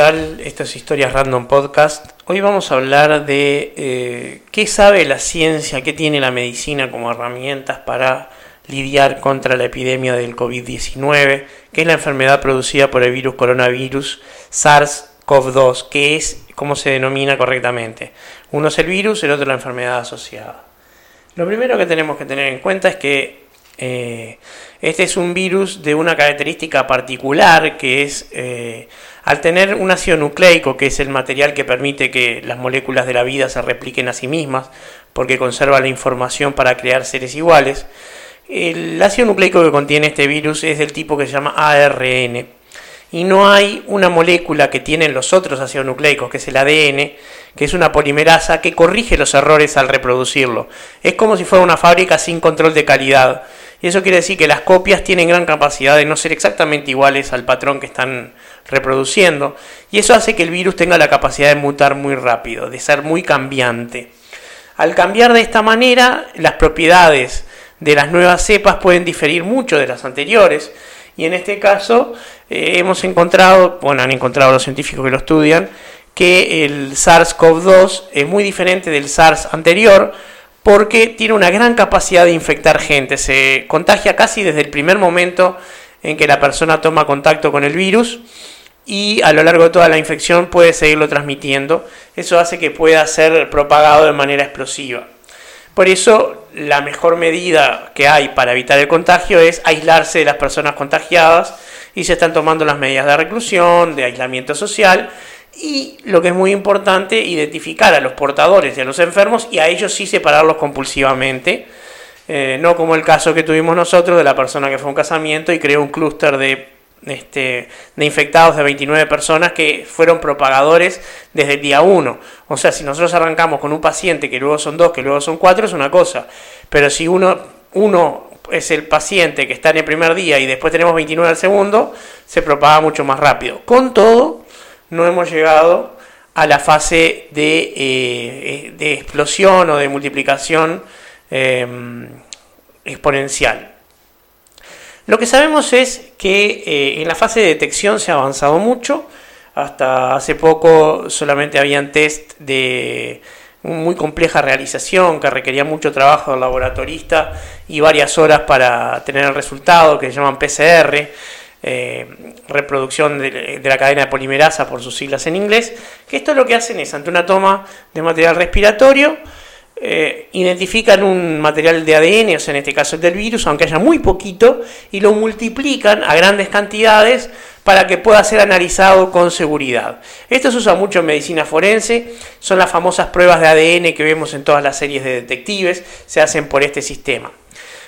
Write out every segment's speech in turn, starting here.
¿Qué tal? Esto es Historias Random Podcast. Hoy vamos a hablar de eh, qué sabe la ciencia, qué tiene la medicina como herramientas para lidiar contra la epidemia del COVID-19, que es la enfermedad producida por el virus coronavirus SARS-CoV-2, que es como se denomina correctamente. Uno es el virus, el otro la enfermedad asociada. Lo primero que tenemos que tener en cuenta es que eh, este es un virus de una característica particular que es eh, al tener un ácido nucleico, que es el material que permite que las moléculas de la vida se repliquen a sí mismas, porque conserva la información para crear seres iguales, el ácido nucleico que contiene este virus es del tipo que se llama ARN. Y no hay una molécula que tienen los otros ácidos nucleicos, que es el ADN, que es una polimerasa que corrige los errores al reproducirlo. Es como si fuera una fábrica sin control de calidad. Y eso quiere decir que las copias tienen gran capacidad de no ser exactamente iguales al patrón que están reproduciendo. Y eso hace que el virus tenga la capacidad de mutar muy rápido, de ser muy cambiante. Al cambiar de esta manera, las propiedades de las nuevas cepas pueden diferir mucho de las anteriores. Y en este caso eh, hemos encontrado, bueno, han encontrado los científicos que lo estudian, que el SARS-CoV-2 es muy diferente del SARS anterior porque tiene una gran capacidad de infectar gente. Se contagia casi desde el primer momento en que la persona toma contacto con el virus y a lo largo de toda la infección puede seguirlo transmitiendo. Eso hace que pueda ser propagado de manera explosiva. Por eso la mejor medida que hay para evitar el contagio es aislarse de las personas contagiadas y se están tomando las medidas de reclusión, de aislamiento social y lo que es muy importante, identificar a los portadores y a los enfermos y a ellos sí separarlos compulsivamente. Eh, no como el caso que tuvimos nosotros de la persona que fue a un casamiento y creó un clúster de, este, de infectados de 29 personas que fueron propagadores desde el día 1. O sea, si nosotros arrancamos con un paciente que luego son dos, que luego son cuatro, es una cosa. Pero si uno, uno es el paciente que está en el primer día y después tenemos 29 al segundo, se propaga mucho más rápido. Con todo, no hemos llegado a la fase de, eh, de explosión o de multiplicación eh, exponencial. Lo que sabemos es que eh, en la fase de detección se ha avanzado mucho. Hasta hace poco solamente habían test de muy compleja realización que requería mucho trabajo del laboratorista y varias horas para tener el resultado que se llaman PCR. Eh, reproducción de, la cadena de polimerasa por sus siglas en inglés, que esto lo que hacen es, ante una toma de material respiratorio, eh, identifican un material de ADN, o sea, en este caso el del virus, aunque haya muy poquito, y lo multiplican a grandes cantidades para que pueda ser analizado con seguridad. Esto se usa mucho en medicina forense, son las famosas pruebas de ADN que vemos en todas las series de detectives, se hacen por este sistema.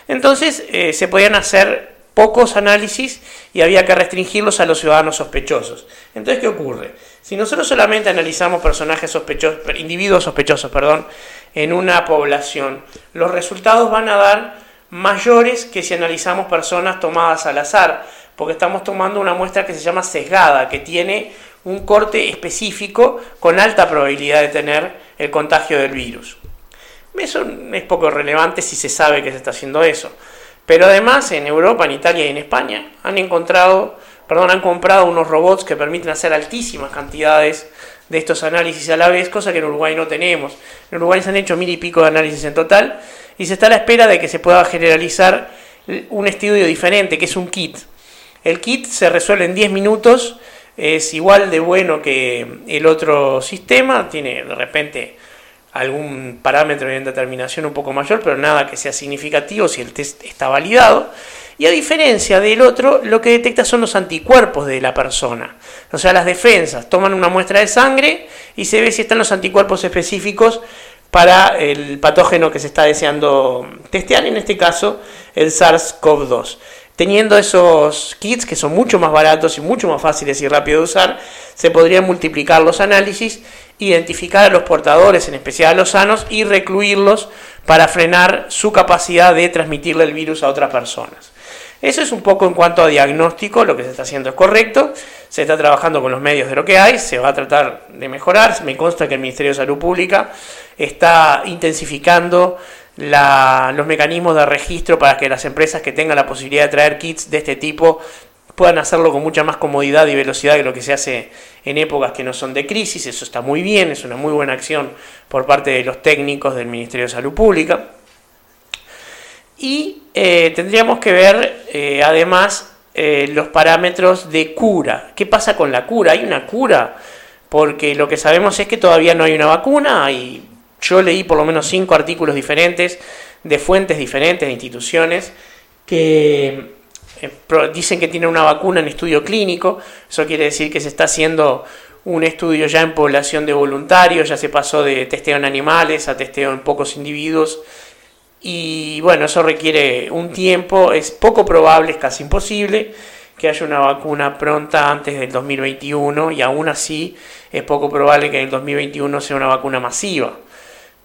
Entonces, eh, se podían hacer pocos análisis y había que restringirlos a los ciudadanos sospechosos. Entonces, ¿qué ocurre? Si nosotros solamente analizamos personajes sospechosos, individuos sospechosos, perdón, en una población, los resultados van a dar mayores que si analizamos personas tomadas al azar, porque estamos tomando una muestra que se llama sesgada, que tiene un corte específico con alta probabilidad de tener el contagio del virus. Eso es poco relevante si se sabe que se está haciendo eso. Pero además en Europa, en Italia y en España han encontrado, perdón, han comprado unos robots que permiten hacer altísimas cantidades de estos análisis a la vez, cosa que en Uruguay no tenemos. En Uruguay se han hecho mil y pico de análisis en total y se está a la espera de que se pueda generalizar un estudio diferente, que es un kit. El kit se resuelve en 10 minutos, es igual de bueno que el otro sistema, tiene de repente algún parámetro de determinación un poco mayor, pero nada que sea significativo si el test está validado. Y a diferencia del otro, lo que detecta son los anticuerpos de la persona. O sea, las defensas. Toman una muestra de sangre y se ve si están los anticuerpos específicos para el patógeno que se está deseando testear, en este caso el SARS-CoV-2. Teniendo esos kits que son mucho más baratos y mucho más fáciles y rápidos de usar, se podrían multiplicar los análisis, identificar a los portadores, en especial a los sanos, y recluirlos para frenar su capacidad de transmitirle el virus a otras personas. Eso es un poco en cuanto a diagnóstico, lo que se está haciendo es correcto, se está trabajando con los medios de lo que hay, se va a tratar de mejorar, me consta que el Ministerio de Salud Pública está intensificando los mecanismos de registro para que las empresas que tengan la posibilidad de traer kits de este tipo puedan hacerlo con mucha más comodidad y velocidad que lo que se hace en épocas que no son de crisis, eso está muy bien, es una muy buena acción por parte de los técnicos del Ministerio de Salud Pública. Y eh, tendríamos que ver eh, además eh, los parámetros de cura. ¿Qué pasa con la cura? ¿Hay una cura? Porque lo que sabemos es que todavía no hay una vacuna y yo leí por lo menos cinco artículos diferentes de fuentes diferentes, de instituciones, que dicen que tienen una vacuna en estudio clínico. Eso quiere decir que se está haciendo un estudio ya en población de voluntarios, ya se pasó de testeo en animales a testeo en pocos individuos y bueno, eso requiere un tiempo, es poco probable, es casi imposible que haya una vacuna pronta antes del 2021 y aún así es poco probable que en el 2021 sea una vacuna masiva.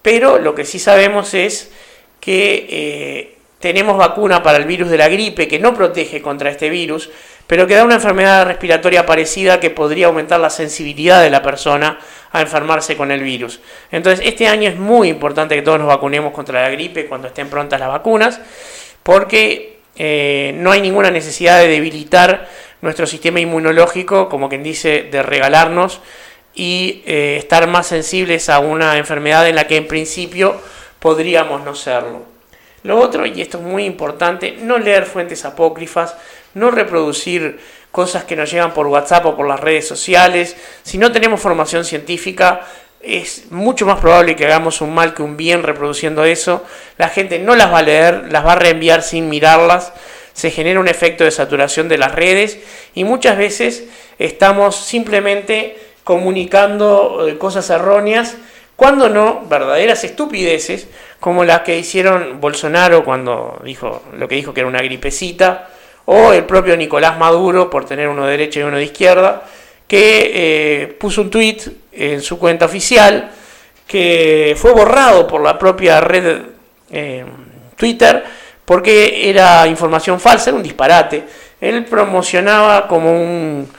Pero lo que sí sabemos es que eh, tenemos vacuna para el virus de la gripe que no protege contra este virus, pero que da una enfermedad respiratoria parecida que podría aumentar la sensibilidad de la persona a enfermarse con el virus. Entonces, este año es muy importante que todos nos vacunemos contra la gripe cuando estén prontas las vacunas, porque eh, no hay ninguna necesidad de debilitar nuestro sistema inmunológico, como quien dice, de regalarnos y eh, estar más sensibles a una enfermedad en la que en principio podríamos no serlo. Lo otro, y esto es muy importante, no leer fuentes apócrifas, no reproducir cosas que nos llegan por WhatsApp o por las redes sociales. Si no tenemos formación científica, es mucho más probable que hagamos un mal que un bien reproduciendo eso. La gente no las va a leer, las va a reenviar sin mirarlas. Se genera un efecto de saturación de las redes y muchas veces estamos simplemente comunicando eh, cosas erróneas, cuando no verdaderas estupideces, como las que hicieron Bolsonaro cuando dijo lo que dijo que era una gripecita, o el propio Nicolás Maduro, por tener uno de derecha y uno de izquierda, que eh, puso un tweet en su cuenta oficial que fue borrado por la propia red eh, Twitter porque era información falsa, era un disparate. Él promocionaba como un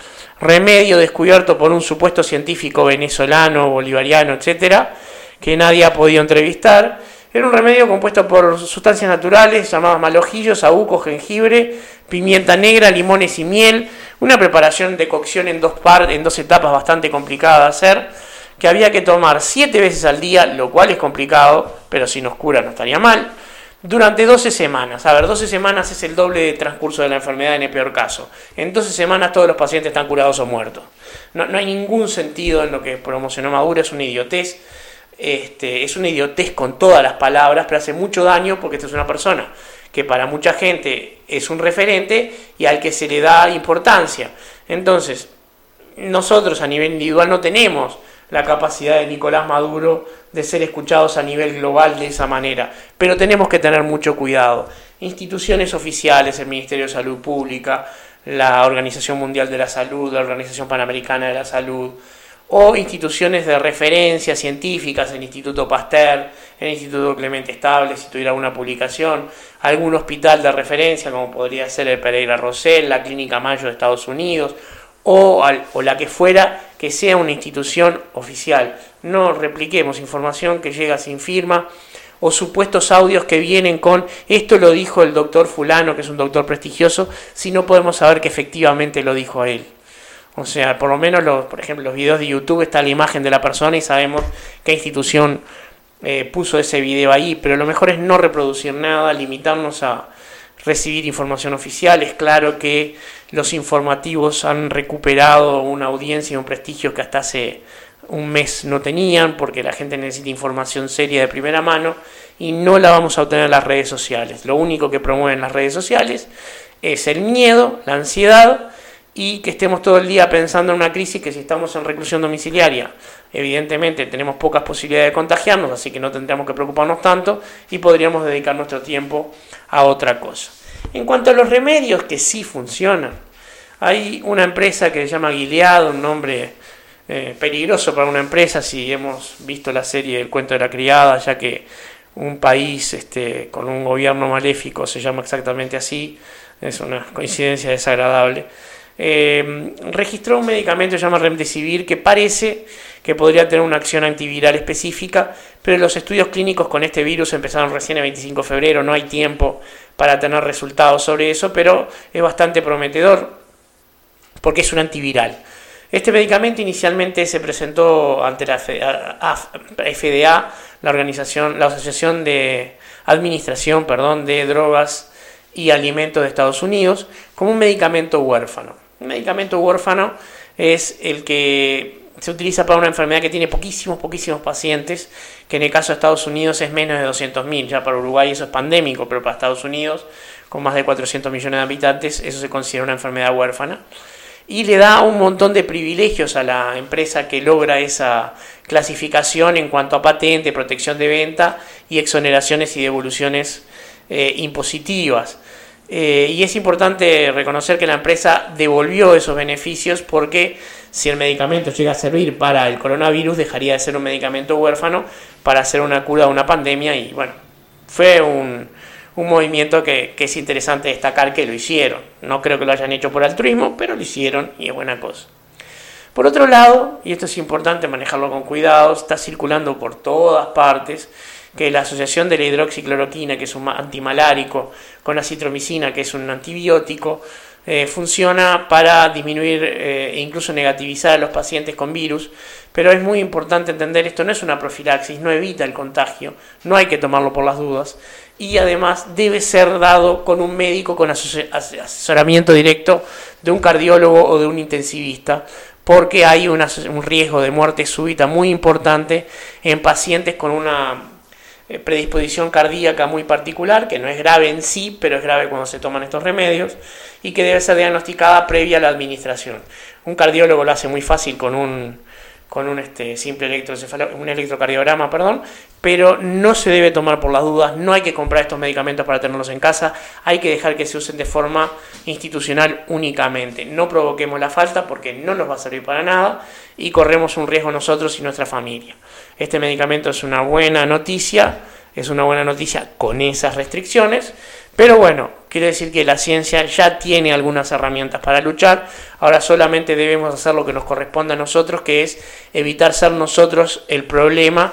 remedio descubierto por un supuesto científico venezolano, bolivariano, etcétera, que nadie ha podido entrevistar era un remedio compuesto por sustancias naturales llamadas malojillos, saúco, jengibre, pimienta negra, limones y miel. Una preparación de cocción en dos, par en dos etapas bastante complicada de hacer, que había que tomar siete veces al día, lo cual es complicado, pero si nos cura no estaría mal. Durante 12 semanas. A ver, 12 semanas es el doble de transcurso de la enfermedad en el peor caso. En 12 semanas todos los pacientes están curados o muertos. No, no hay ningún sentido en lo que promocionó Maduro, es una idiotez este, es una idiotez con todas las palabras, pero hace mucho daño porque esta es una persona que para mucha gente es un referente y al que se le da importancia. Entonces, nosotros a nivel individual no tenemos la capacidad de Nicolás Maduro de ser escuchados a nivel global de esa manera, pero tenemos que tener mucho cuidado. Instituciones oficiales, el Ministerio de Salud Pública, la Organización Mundial de la Salud, la Organización Panamericana de la Salud, o instituciones de referencia científicas, el Instituto Pasteur, el Instituto Clemente Estable, si tuviera alguna publicación, algún hospital de referencia, como podría ser el Pereira Rosell, la Clínica Mayo de Estados Unidos, o, o la que fuera, que sea una institución oficial. No repliquemos información que llega sin firma o supuestos audios que vienen con esto lo dijo el doctor fulano, que es un doctor prestigioso, si no podemos saber que efectivamente lo dijo él. O sea, por lo menos, los, por ejemplo, los videos de YouTube está la imagen de la persona y sabemos qué institución eh, puso ese video ahí, pero lo mejor es no reproducir nada, limitarnos a recibir información oficial. Es claro que los informativos han recuperado una audiencia y un prestigio que hasta hace un mes no tenían, porque la gente necesita información seria de primera mano y no la vamos a obtener en las redes sociales. Lo único que promueven las redes sociales es el miedo, la ansiedad y que estemos todo el día pensando en una crisis que si estamos en reclusión domiciliaria, evidentemente tenemos pocas posibilidades de contagiarnos, así que no tendríamos que preocuparnos tanto y podríamos dedicar nuestro tiempo a otra cosa. En cuanto a los remedios que sí funcionan, hay una empresa que se llama Gilead, un nombre eh, peligroso para una empresa si hemos visto la serie El cuento de la criada, ya que un país este, con un gobierno maléfico se llama exactamente así, es una coincidencia desagradable. Eh, registró un medicamento que se llama Remdesivir que parece que podría tener una acción antiviral específica, pero los estudios clínicos con este virus empezaron recién el 25 de febrero, no hay tiempo para tener resultados sobre eso, pero es bastante prometedor porque es un antiviral. Este medicamento inicialmente se presentó ante la FDA, la organización, la Asociación de Administración, perdón, de Drogas y Alimentos de Estados Unidos, como un medicamento huérfano. Un medicamento huérfano es el que se utiliza para una enfermedad que tiene poquísimos, poquísimos pacientes, que en el caso de Estados Unidos es menos de 200.000, ya para Uruguay eso es pandémico, pero para Estados Unidos, con más de 400 millones de habitantes, eso se considera una enfermedad huérfana y le da un montón de privilegios a la empresa que logra esa clasificación en cuanto a patente, protección de venta y exoneraciones y devoluciones eh, impositivas. Eh, y es importante reconocer que la empresa devolvió esos beneficios porque si el medicamento llega a servir para el coronavirus dejaría de ser un medicamento huérfano para hacer una cura de una pandemia y bueno, fue un, un movimiento que, es interesante destacar que lo hicieron. No creo que lo hayan hecho por altruismo, pero lo hicieron y es buena cosa. Por otro lado, y esto es importante manejarlo con cuidado, está circulando por todas partes que la asociación de la hidroxicloroquina, que es un antimalárico, con la citromicina, que es un antibiótico, eh, funciona para disminuir eh, e incluso negativizar a los pacientes con virus, pero es muy importante entender esto no es una profilaxis, no evita el contagio, no hay que tomarlo por las dudas. Y además debe ser dado con un médico con asesoramiento directo de un cardiólogo o de un intensivista porque hay un riesgo de muerte súbita muy importante en pacientes con una eh, predisposición cardíaca muy particular, que no es grave en sí, pero es grave cuando se toman estos remedios, y que debe ser diagnosticada previa a la administración. Un cardiólogo lo hace muy fácil con un, con un este, simple un electrocardiograma, perdón, pero no se debe tomar por las dudas, no hay que comprar estos medicamentos para tenerlos en casa, hay que dejar que se usen de forma institucional únicamente. No provoquemos la falta porque no nos va a servir para nada y corremos un riesgo nosotros y nuestra familia. Este medicamento es una buena noticia, es una buena noticia con esas restricciones, pero bueno, quiere decir que la ciencia ya tiene algunas herramientas para luchar, ahora solamente debemos hacer lo que nos corresponde a nosotros, que es evitar ser nosotros el problema,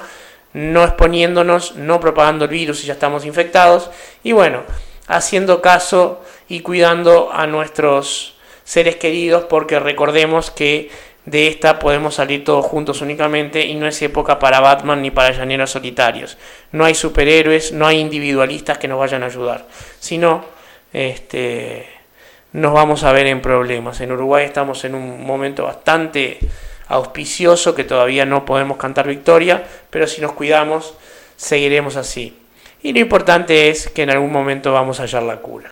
no exponiéndonos, no propagando el virus si ya estamos infectados, y bueno, haciendo caso y cuidando a nuestros seres queridos, porque recordemos que de esta podemos salir todos juntos únicamente y no es época para Batman ni para llaneros solitarios. No hay superhéroes, no hay individualistas que nos vayan a ayudar, sino este, nos vamos a ver en problemas. En Uruguay estamos en un momento bastante auspicioso que todavía no podemos cantar victoria, pero si nos cuidamos seguiremos así. Y lo importante es que en algún momento vamos a hallar la cura.